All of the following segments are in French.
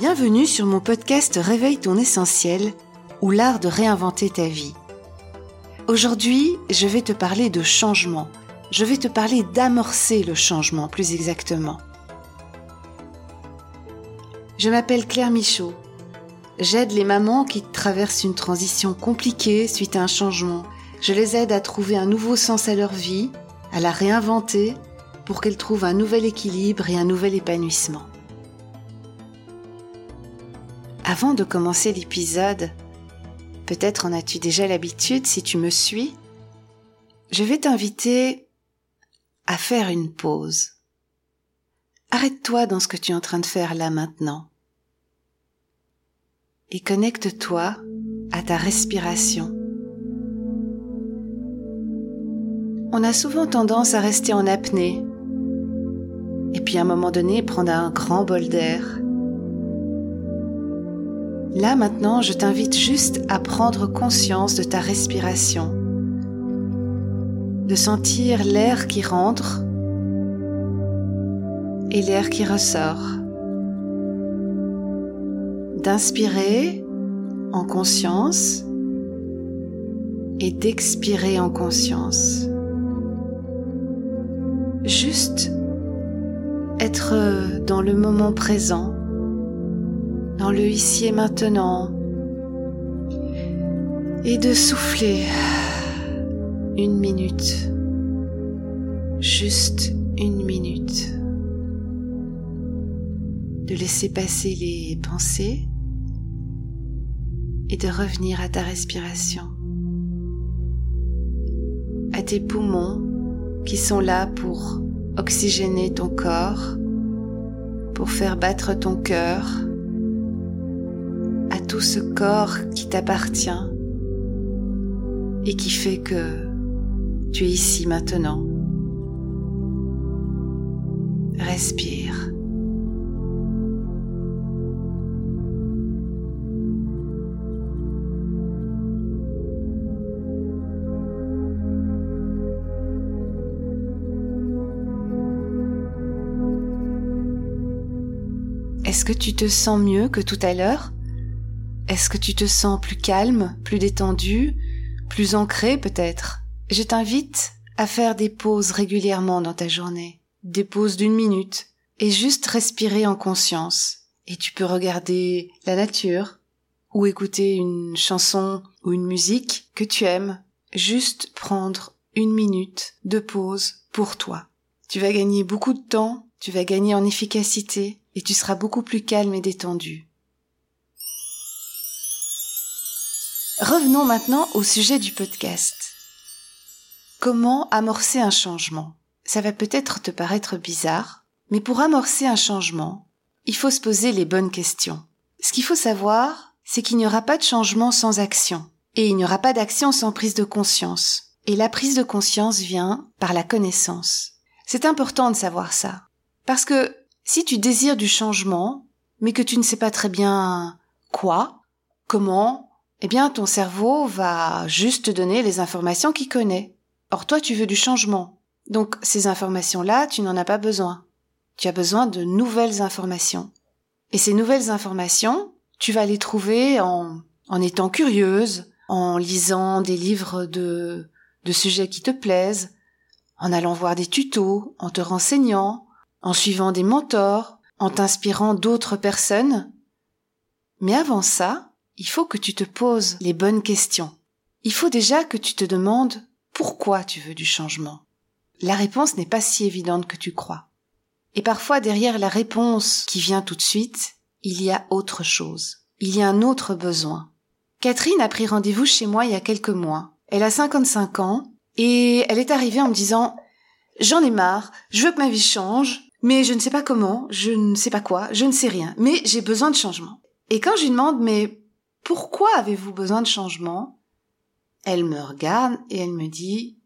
Bienvenue sur mon podcast Réveille ton essentiel ou l'art de réinventer ta vie. Aujourd'hui, je vais te parler de changement. Je vais te parler d'amorcer le changement plus exactement. Je m'appelle Claire Michaud. J'aide les mamans qui traversent une transition compliquée suite à un changement. Je les aide à trouver un nouveau sens à leur vie, à la réinventer pour qu'elles trouvent un nouvel équilibre et un nouvel épanouissement. Avant de commencer l'épisode, peut-être en as-tu déjà l'habitude si tu me suis, je vais t'inviter à faire une pause. Arrête-toi dans ce que tu es en train de faire là maintenant et connecte-toi à ta respiration. On a souvent tendance à rester en apnée et puis à un moment donné prendre un grand bol d'air Là maintenant, je t'invite juste à prendre conscience de ta respiration, de sentir l'air qui rentre et l'air qui ressort, d'inspirer en conscience et d'expirer en conscience. Juste être dans le moment présent dans le ici et maintenant et de souffler une minute, juste une minute, de laisser passer les pensées et de revenir à ta respiration, à tes poumons qui sont là pour oxygéner ton corps, pour faire battre ton cœur, ce corps qui t'appartient et qui fait que tu es ici maintenant. Respire. Est-ce que tu te sens mieux que tout à l'heure? Est-ce que tu te sens plus calme, plus détendu, plus ancré peut-être? Je t'invite à faire des pauses régulièrement dans ta journée, des pauses d'une minute, et juste respirer en conscience. Et tu peux regarder la nature, ou écouter une chanson ou une musique que tu aimes. Juste prendre une minute de pause pour toi. Tu vas gagner beaucoup de temps, tu vas gagner en efficacité, et tu seras beaucoup plus calme et détendu. Revenons maintenant au sujet du podcast. Comment amorcer un changement? Ça va peut-être te paraître bizarre, mais pour amorcer un changement, il faut se poser les bonnes questions. Ce qu'il faut savoir, c'est qu'il n'y aura pas de changement sans action, et il n'y aura pas d'action sans prise de conscience. Et la prise de conscience vient par la connaissance. C'est important de savoir ça. Parce que si tu désires du changement, mais que tu ne sais pas très bien quoi, comment, eh bien ton cerveau va juste te donner les informations qu'il connaît. Or toi tu veux du changement. Donc ces informations-là, tu n'en as pas besoin. Tu as besoin de nouvelles informations. Et ces nouvelles informations, tu vas les trouver en, en étant curieuse, en lisant des livres de, de sujets qui te plaisent, en allant voir des tutos, en te renseignant, en suivant des mentors, en t'inspirant d'autres personnes. Mais avant ça, il faut que tu te poses les bonnes questions. Il faut déjà que tu te demandes pourquoi tu veux du changement. La réponse n'est pas si évidente que tu crois. Et parfois derrière la réponse qui vient tout de suite, il y a autre chose. Il y a un autre besoin. Catherine a pris rendez-vous chez moi il y a quelques mois. Elle a 55 ans et elle est arrivée en me disant J'en ai marre, je veux que ma vie change, mais je ne sais pas comment, je ne sais pas quoi, je ne sais rien, mais j'ai besoin de changement. Et quand je lui demande mais pourquoi avez-vous besoin de changement? Elle me regarde et elle me dit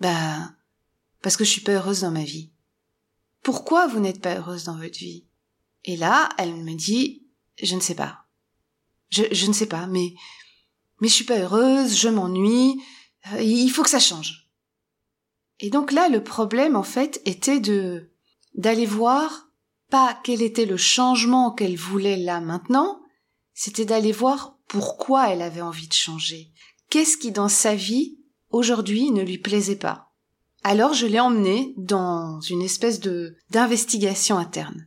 Ben, parce que je suis pas heureuse dans ma vie. Pourquoi vous n'êtes pas heureuse dans votre vie? Et là, elle me dit Je ne sais pas. Je, ne sais pas, mais mais je suis pas heureuse, je m'ennuie, euh, il faut que ça change. Et donc là, le problème en fait était de d'aller voir pas quel était le changement qu'elle voulait là maintenant, c'était d'aller voir pourquoi elle avait envie de changer. Qu'est-ce qui dans sa vie, aujourd'hui, ne lui plaisait pas? Alors je l'ai emmenée dans une espèce de d'investigation interne.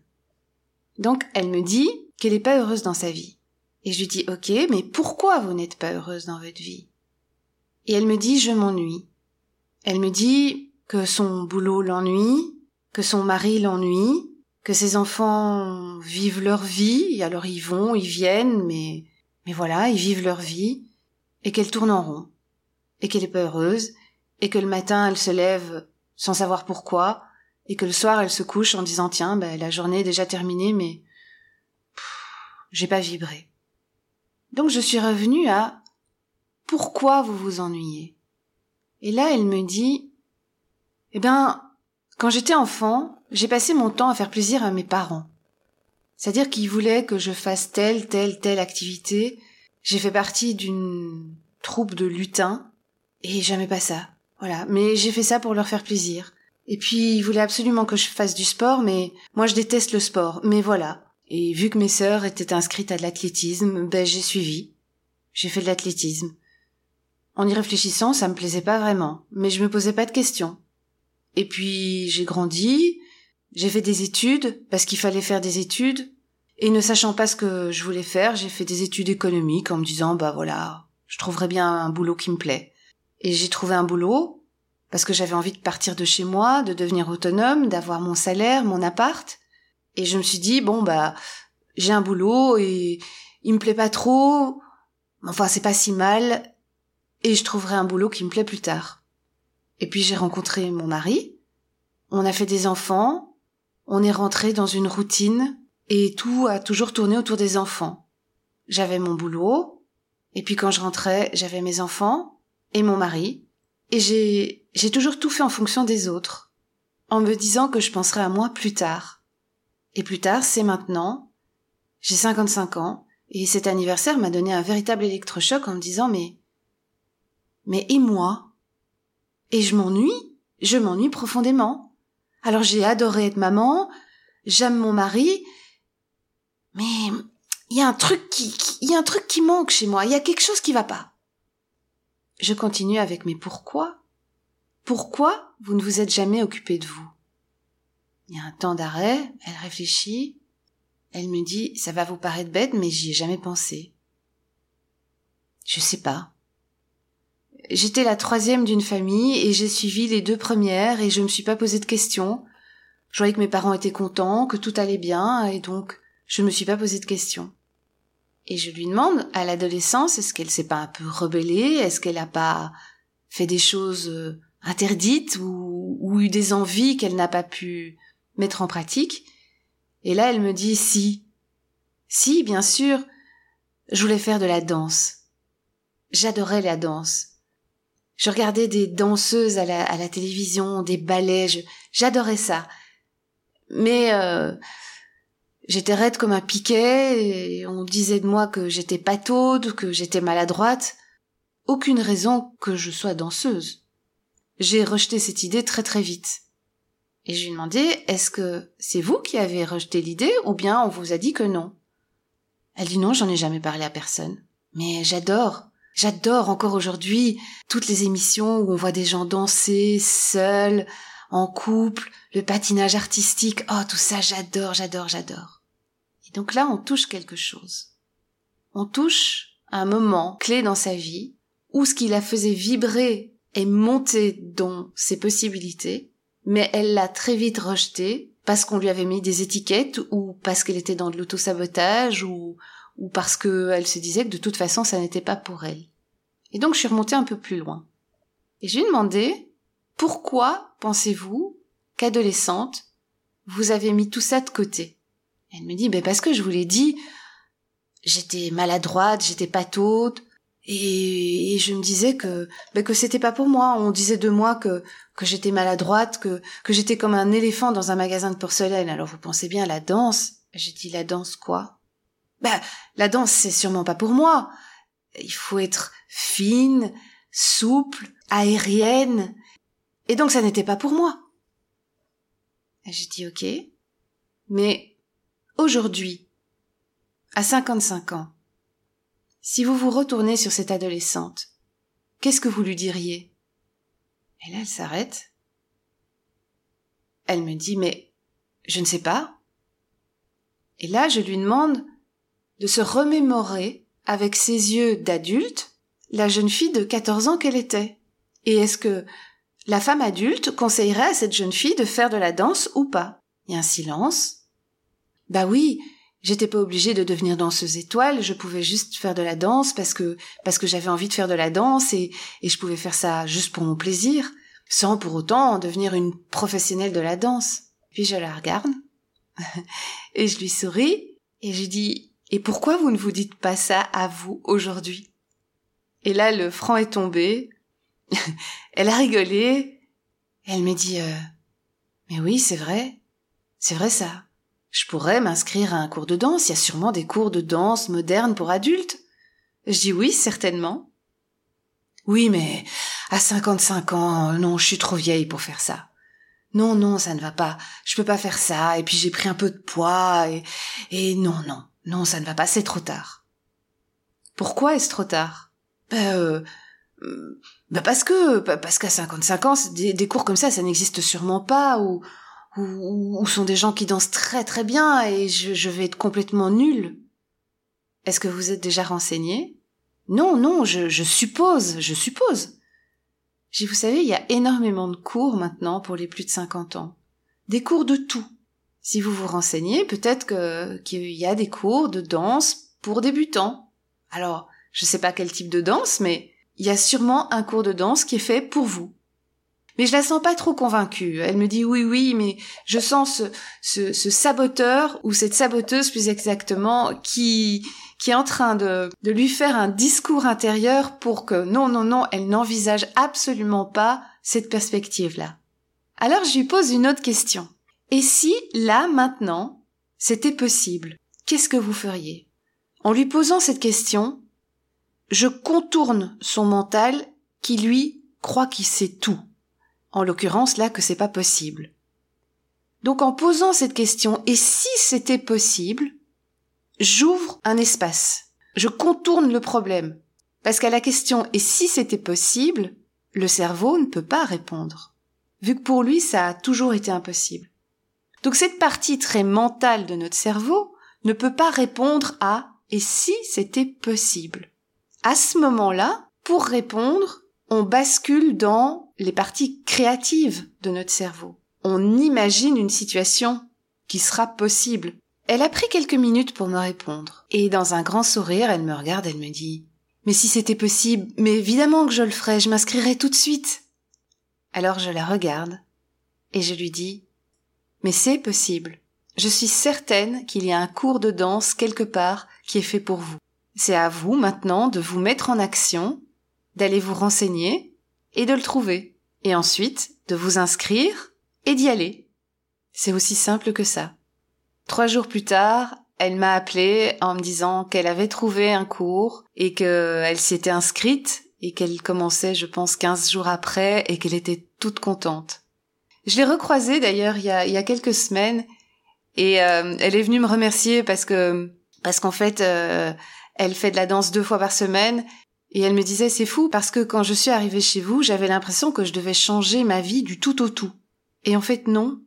Donc elle me dit qu'elle n'est pas heureuse dans sa vie. Et je lui dis ok, mais pourquoi vous n'êtes pas heureuse dans votre vie? Et elle me dit je m'ennuie. Elle me dit que son boulot l'ennuie, que son mari l'ennuie, que ses enfants vivent leur vie, alors ils vont, ils viennent, mais mais voilà, ils vivent leur vie, et qu'elle tourne en rond, et qu'elle est pas heureuse, et que le matin elle se lève sans savoir pourquoi, et que le soir elle se couche en disant tiens, ben, la journée est déjà terminée, mais j'ai pas vibré. Donc je suis revenue à pourquoi vous vous ennuyez? Et là elle me dit eh bien, quand j'étais enfant, j'ai passé mon temps à faire plaisir à mes parents. C'est-à-dire qu'ils voulaient que je fasse telle, telle, telle activité. J'ai fait partie d'une troupe de lutins et j'aimais pas ça. Voilà. Mais j'ai fait ça pour leur faire plaisir. Et puis, ils voulaient absolument que je fasse du sport, mais moi je déteste le sport. Mais voilà. Et vu que mes sœurs étaient inscrites à de l'athlétisme, ben j'ai suivi. J'ai fait de l'athlétisme. En y réfléchissant, ça me plaisait pas vraiment, mais je me posais pas de questions. Et puis j'ai grandi, j'ai fait des études parce qu'il fallait faire des études. Et ne sachant pas ce que je voulais faire, j'ai fait des études économiques en me disant bah voilà, je trouverais bien un boulot qui me plaît. Et j'ai trouvé un boulot parce que j'avais envie de partir de chez moi, de devenir autonome, d'avoir mon salaire, mon appart. Et je me suis dit bon bah j'ai un boulot et il me plaît pas trop. Enfin c'est pas si mal et je trouverai un boulot qui me plaît plus tard. Et puis j'ai rencontré mon mari, on a fait des enfants, on est rentré dans une routine et tout a toujours tourné autour des enfants. J'avais mon boulot, et puis quand je rentrais, j'avais mes enfants et mon mari, et j'ai, j'ai toujours tout fait en fonction des autres, en me disant que je penserais à moi plus tard. Et plus tard, c'est maintenant. J'ai 55 ans, et cet anniversaire m'a donné un véritable électrochoc en me disant mais, mais et moi? Et je m'ennuie, je m'ennuie profondément. Alors j'ai adoré être maman, j'aime mon mari, mais il y a un truc qui, il y a un truc qui manque chez moi, il y a quelque chose qui va pas. Je continue avec mes pourquoi. Pourquoi vous ne vous êtes jamais occupé de vous? Il y a un temps d'arrêt, elle réfléchit, elle me dit, ça va vous paraître bête, mais j'y ai jamais pensé. Je sais pas. J'étais la troisième d'une famille et j'ai suivi les deux premières et je me suis pas posé de questions. Je voyais que mes parents étaient contents, que tout allait bien et donc je me suis pas posé de questions. Et je lui demande, à l'adolescence, est-ce qu'elle s'est pas un peu rebellée? Est-ce qu'elle a pas fait des choses euh, interdites ou, ou eu des envies qu'elle n'a pas pu mettre en pratique? Et là, elle me dit si. Si, bien sûr. Je voulais faire de la danse. J'adorais la danse. Je regardais des danseuses à la, télévision, des ballets, j'adorais ça. Mais euh, j'étais raide comme un piquet, et on disait de moi que j'étais pataude, que j'étais maladroite. Aucune raison que je sois danseuse. J'ai rejeté cette idée très très vite. Et je lui ai demandé, est-ce que c'est vous qui avez rejeté l'idée ou bien on vous a dit que non? Elle dit non, j'en ai jamais parlé à personne. Mais j'adore. J'adore encore aujourd'hui toutes les émissions où on voit des gens danser seuls, en couple, le patinage artistique. Oh, tout ça, j'adore, j'adore, j'adore. Et donc là, on touche quelque chose. On touche un moment clé dans sa vie où ce qui la faisait vibrer et monter dans ses possibilités, mais elle l'a très vite rejeté parce qu'on lui avait mis des étiquettes ou parce qu'elle était dans de l'autosabotage ou, ou parce qu'elle se disait que de toute façon ça n'était pas pour elle. Et donc je suis remontée un peu plus loin. Et je lui ai demandé, pourquoi pensez-vous qu'adolescente, vous avez mis tout ça de côté? Elle me dit, ben parce que je vous l'ai dit, j'étais maladroite, j'étais pataude, et, et, je me disais que ben que c'était pas pour moi. On disait de moi que que j'étais maladroite, que que j'étais comme un éléphant dans un magasin de porcelaine. Alors vous pensez bien la danse? J'ai dit la danse quoi? Ben, la danse, c'est sûrement pas pour moi. Il faut être fine, souple, aérienne. Et donc ça n'était pas pour moi. J'ai dit ok. Mais aujourd'hui, à 55 ans, si vous vous retournez sur cette adolescente, qu'est-ce que vous lui diriez? Et là, elle s'arrête. Elle me dit, mais je ne sais pas. Et là, je lui demande de se remémorer avec ses yeux d'adulte la jeune fille de 14 ans qu'elle était. Et est-ce que la femme adulte conseillerait à cette jeune fille de faire de la danse ou pas? Il y a un silence. Bah oui, j'étais pas obligée de devenir danseuse étoile, je pouvais juste faire de la danse parce que parce que j'avais envie de faire de la danse et, et je pouvais faire ça juste pour mon plaisir, sans pour autant devenir une professionnelle de la danse. Puis je la regarde et je lui souris et je dis et pourquoi vous ne vous dites pas ça à vous aujourd'hui? Et là le franc est tombé, elle a rigolé. elle me dit euh, Mais oui, c'est vrai. C'est vrai ça. Je pourrais m'inscrire à un cours de danse. Il y a sûrement des cours de danse modernes pour adultes. Je dis oui, certainement. Oui, mais à 55 ans, non, je suis trop vieille pour faire ça. Non, non, ça ne va pas. Je peux pas faire ça. Et puis j'ai pris un peu de poids. Et non, non, non, ça ne va pas. C'est trop tard. Pourquoi est-ce trop tard? Ben, euh, bah parce que parce qu'à 55 ans, des, des, cours comme ça, ça n'existe sûrement pas ou, ou, ou sont des gens qui dansent très très bien et je, vais être complètement nulle. Est-ce que vous êtes déjà renseigné Non, non, je, je suppose, je suppose. J'ai, vous savez, il y a énormément de cours maintenant pour les plus de 50 ans. Des cours de tout. Si vous vous renseignez, peut-être que qu'il y a des cours de danse pour débutants. Alors, je sais pas quel type de danse, mais il y a sûrement un cours de danse qui est fait pour vous. Mais je la sens pas trop convaincue. Elle me dit oui, oui, mais je sens ce, ce, saboteur ou cette saboteuse plus exactement qui qui est en train de, de lui faire un discours intérieur pour que non, non, non, elle n'envisage absolument pas cette perspective-là. Alors je lui pose une autre question. Et si, là, maintenant, c'était possible, qu'est-ce que vous feriez? En lui posant cette question, je contourne son mental qui lui croit qu'il sait tout. En l'occurrence là que c'est pas possible. Donc en posant cette question et si c'était possible, j'ouvre un espace. Je contourne le problème. Parce qu'à la question et si c'était possible, le cerveau ne peut pas répondre. Vu que pour lui ça a toujours été impossible. Donc cette partie très mentale de notre cerveau ne peut pas répondre à et si c'était possible? À ce moment-là, pour répondre, on bascule dans les parties créatives de notre cerveau. On imagine une situation qui sera possible. Elle a pris quelques minutes pour me répondre. Et dans un grand sourire, elle me regarde, elle me dit Mais si c'était possible, mais évidemment que je le ferais, je m'inscrirais tout de suite. Alors je la regarde et je lui dis Mais c'est possible. Je suis certaine qu'il y a un cours de danse quelque part qui est fait pour vous. C'est à vous maintenant de vous mettre en action, d'aller vous renseigner et de le trouver. Et ensuite, de vous inscrire et d'y aller. C'est aussi simple que ça. Trois jours plus tard, elle m'a appelé en me disant qu'elle avait trouvé un cours et qu'elle s'était inscrite et qu'elle commençait, je pense, quinze jours après et qu'elle était toute contente. Je l'ai recroisée d'ailleurs il y a, il y a quelques semaines et euh, elle est venue me remercier parce que parce qu'en fait euh, elle fait de la danse deux fois par semaine. Et elle me disait, c'est fou parce que quand je suis arrivée chez vous, j'avais l'impression que je devais changer ma vie du tout au tout. Et en fait, non.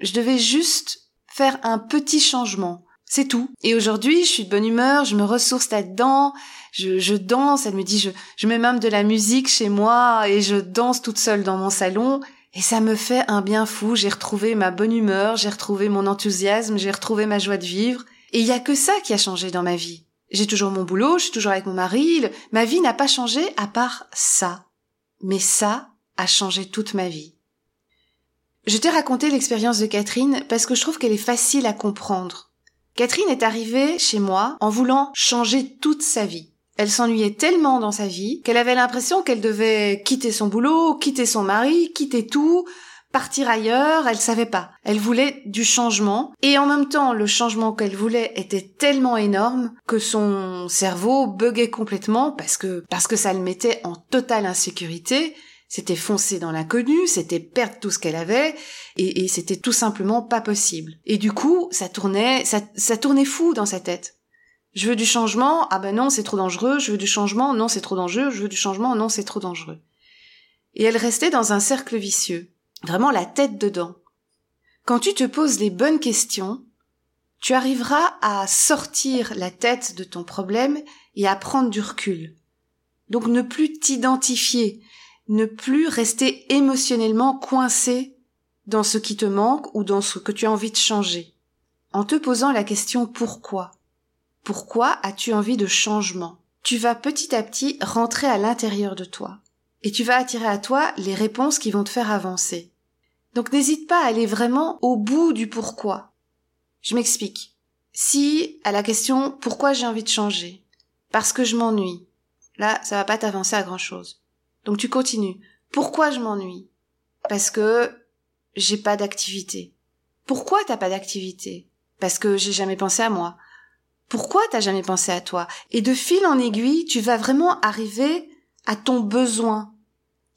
Je devais juste faire un petit changement. C'est tout. Et aujourd'hui, je suis de bonne humeur, je me ressource là-dedans, je, je, danse, elle me dit, je, je mets même de la musique chez moi et je danse toute seule dans mon salon. Et ça me fait un bien fou, j'ai retrouvé ma bonne humeur, j'ai retrouvé mon enthousiasme, j'ai retrouvé ma joie de vivre. Et il y a que ça qui a changé dans ma vie. J'ai toujours mon boulot, je suis toujours avec mon mari, ma vie n'a pas changé à part ça. Mais ça a changé toute ma vie. Je t'ai raconté l'expérience de Catherine parce que je trouve qu'elle est facile à comprendre. Catherine est arrivée chez moi en voulant changer toute sa vie. Elle s'ennuyait tellement dans sa vie qu'elle avait l'impression qu'elle devait quitter son boulot, quitter son mari, quitter tout, partir ailleurs, elle savait pas. Elle voulait du changement et en même temps le changement qu'elle voulait était tellement énorme que son cerveau buguait complètement parce que parce que ça le mettait en totale insécurité C'était foncer dans l'inconnu, c'était perdre tout ce qu'elle avait, et, c'était tout simplement pas possible. Et du coup, ça tournait, ça, ça tournait fou dans sa tête. Je veux du changement, ah ben non, c'est trop dangereux, je veux du changement, non, c'est trop dangereux, je veux du changement, non, c'est trop dangereux. Et elle restait dans un cercle vicieux, vraiment la tête dedans. Quand tu te poses les bonnes questions, tu arriveras à sortir la tête de ton problème et à prendre du recul. Donc ne plus t'identifier, ne plus rester émotionnellement coincé dans ce qui te manque ou dans ce que tu as envie de changer. En te posant la question pourquoi Pourquoi as-tu envie de changement? Tu vas petit à petit rentrer à l'intérieur de toi et tu vas attirer à toi les réponses qui vont te faire avancer. Donc n'hésite pas à aller vraiment au bout du pourquoi. Je m'explique. Si à la question pourquoi j'ai envie de changer, parce que je m'ennuie, là ça va pas t'avancer à grand chose. Donc tu continues. Pourquoi je m'ennuie? Parce que j'ai pas d'activité. Pourquoi t'as pas d'activité? Parce que j'ai jamais pensé à moi. Pourquoi t'as jamais pensé à toi? Et de fil en aiguille, tu vas vraiment arriver à ton besoin,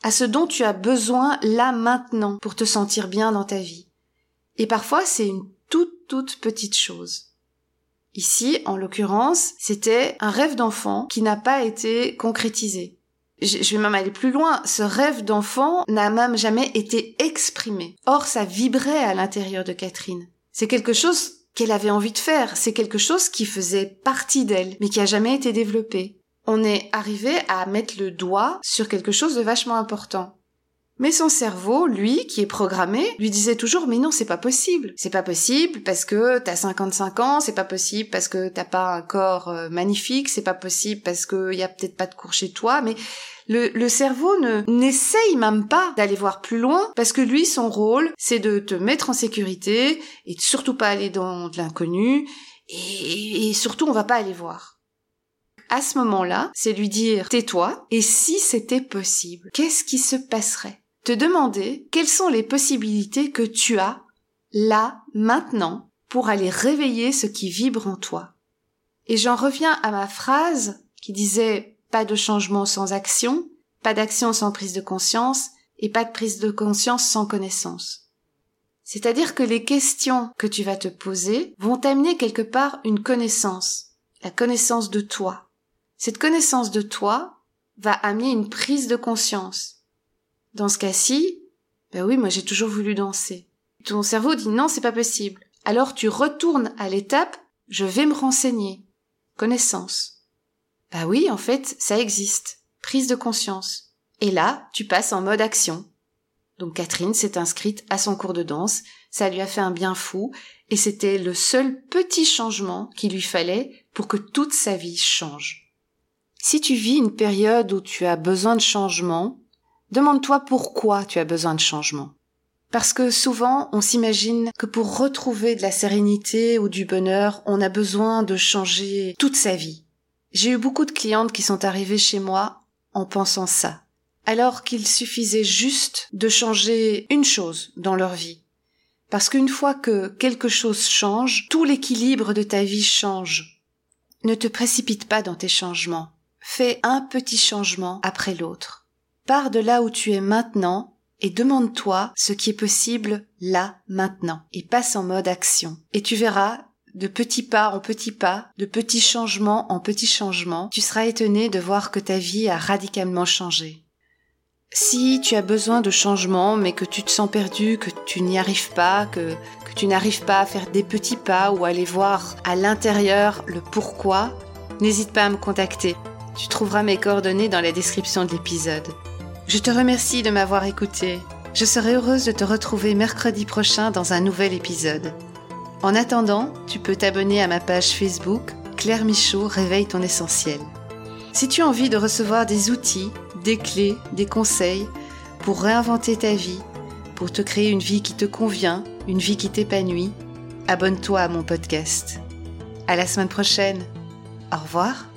à ce dont tu as besoin là maintenant pour te sentir bien dans ta vie. Et parfois c'est une toute toute petite chose. Ici, en l'occurrence, c'était un rêve d'enfant qui n'a pas été concrétisé. Je vais même aller plus loin. Ce rêve d'enfant n'a même jamais été exprimé. Or, ça vibrait à l'intérieur de Catherine. C'est quelque chose qu'elle avait envie de faire. C'est quelque chose qui faisait partie d'elle, mais qui a jamais été développé. On est arrivé à mettre le doigt sur quelque chose de vachement important. Mais son cerveau, lui, qui est programmé, lui disait toujours mais non, c'est pas possible. C'est pas possible parce que t'as 55 ans, c'est pas possible parce que t'as pas un corps euh, magnifique, c'est pas possible parce que y a peut-être pas de cours chez toi, mais le, le cerveau ne n'essaye même pas d'aller voir plus loin parce que lui, son rôle, c'est de te mettre en sécurité et de surtout pas aller dans de l'inconnu et, et surtout on va pas aller voir. À ce moment-là, c'est lui dire tais-toi et si c'était possible, qu'est-ce qui se passerait? Te demander quelles sont les possibilités que tu as là, maintenant, pour aller réveiller ce qui vibre en toi? Et j'en reviens à ma phrase qui disait pas de changement sans action, pas d'action sans prise de conscience, et pas de prise de conscience sans connaissance. C'est-à-dire que les questions que tu vas te poser vont t'amener quelque part une connaissance, la connaissance de toi. Cette connaissance de toi va amener une prise de conscience. Dans ce cas-ci, ben oui, moi j'ai toujours voulu danser. Ton cerveau dit non, c'est pas possible. Alors tu retournes à l'étape, je vais me renseigner. Connaissance. Bah oui, en fait, ça existe. Prise de conscience. Et là, tu passes en mode action. Donc Catherine s'est inscrite à son cours de danse, ça lui a fait un bien fou, et c'était le seul petit changement qu'il lui fallait pour que toute sa vie change. Si tu vis une période où tu as besoin de changement, Demande-toi pourquoi tu as besoin de changement. Parce que souvent, on s'imagine que pour retrouver de la sérénité ou du bonheur, on a besoin de changer toute sa vie. J'ai eu beaucoup de clientes qui sont arrivées chez moi en pensant ça, alors qu'il suffisait juste de changer une chose dans leur vie. Parce qu'une fois que quelque chose change, tout l'équilibre de ta vie change. Ne te précipite pas dans tes changements. Fais un petit changement après l'autre. Pars de là où tu es maintenant et demande-toi ce qui est possible là, maintenant, et passe en mode action. Et tu verras, de petits pas en petits pas, de petits changements en petits changements, tu seras étonné de voir que ta vie a radicalement changé. Si tu as besoin de changement, mais que tu te sens perdu, que tu n'y arrives pas, que, tu n'arrives pas à faire des petits pas ou aller voir à l'intérieur le pourquoi, n'hésite pas à me contacter. Tu trouveras mes coordonnées dans la description de l'épisode. Je te remercie de m'avoir écouté. Je serai heureuse de te retrouver mercredi prochain dans un nouvel épisode. En attendant, tu peux t'abonner à ma page Facebook Claire Michaud Réveille ton essentiel. Si tu as envie de recevoir des outils, des clés, des conseils pour réinventer ta vie, pour te créer une vie qui te convient, une vie qui t'épanouit, abonne-toi à mon podcast. À la semaine prochaine. Au revoir.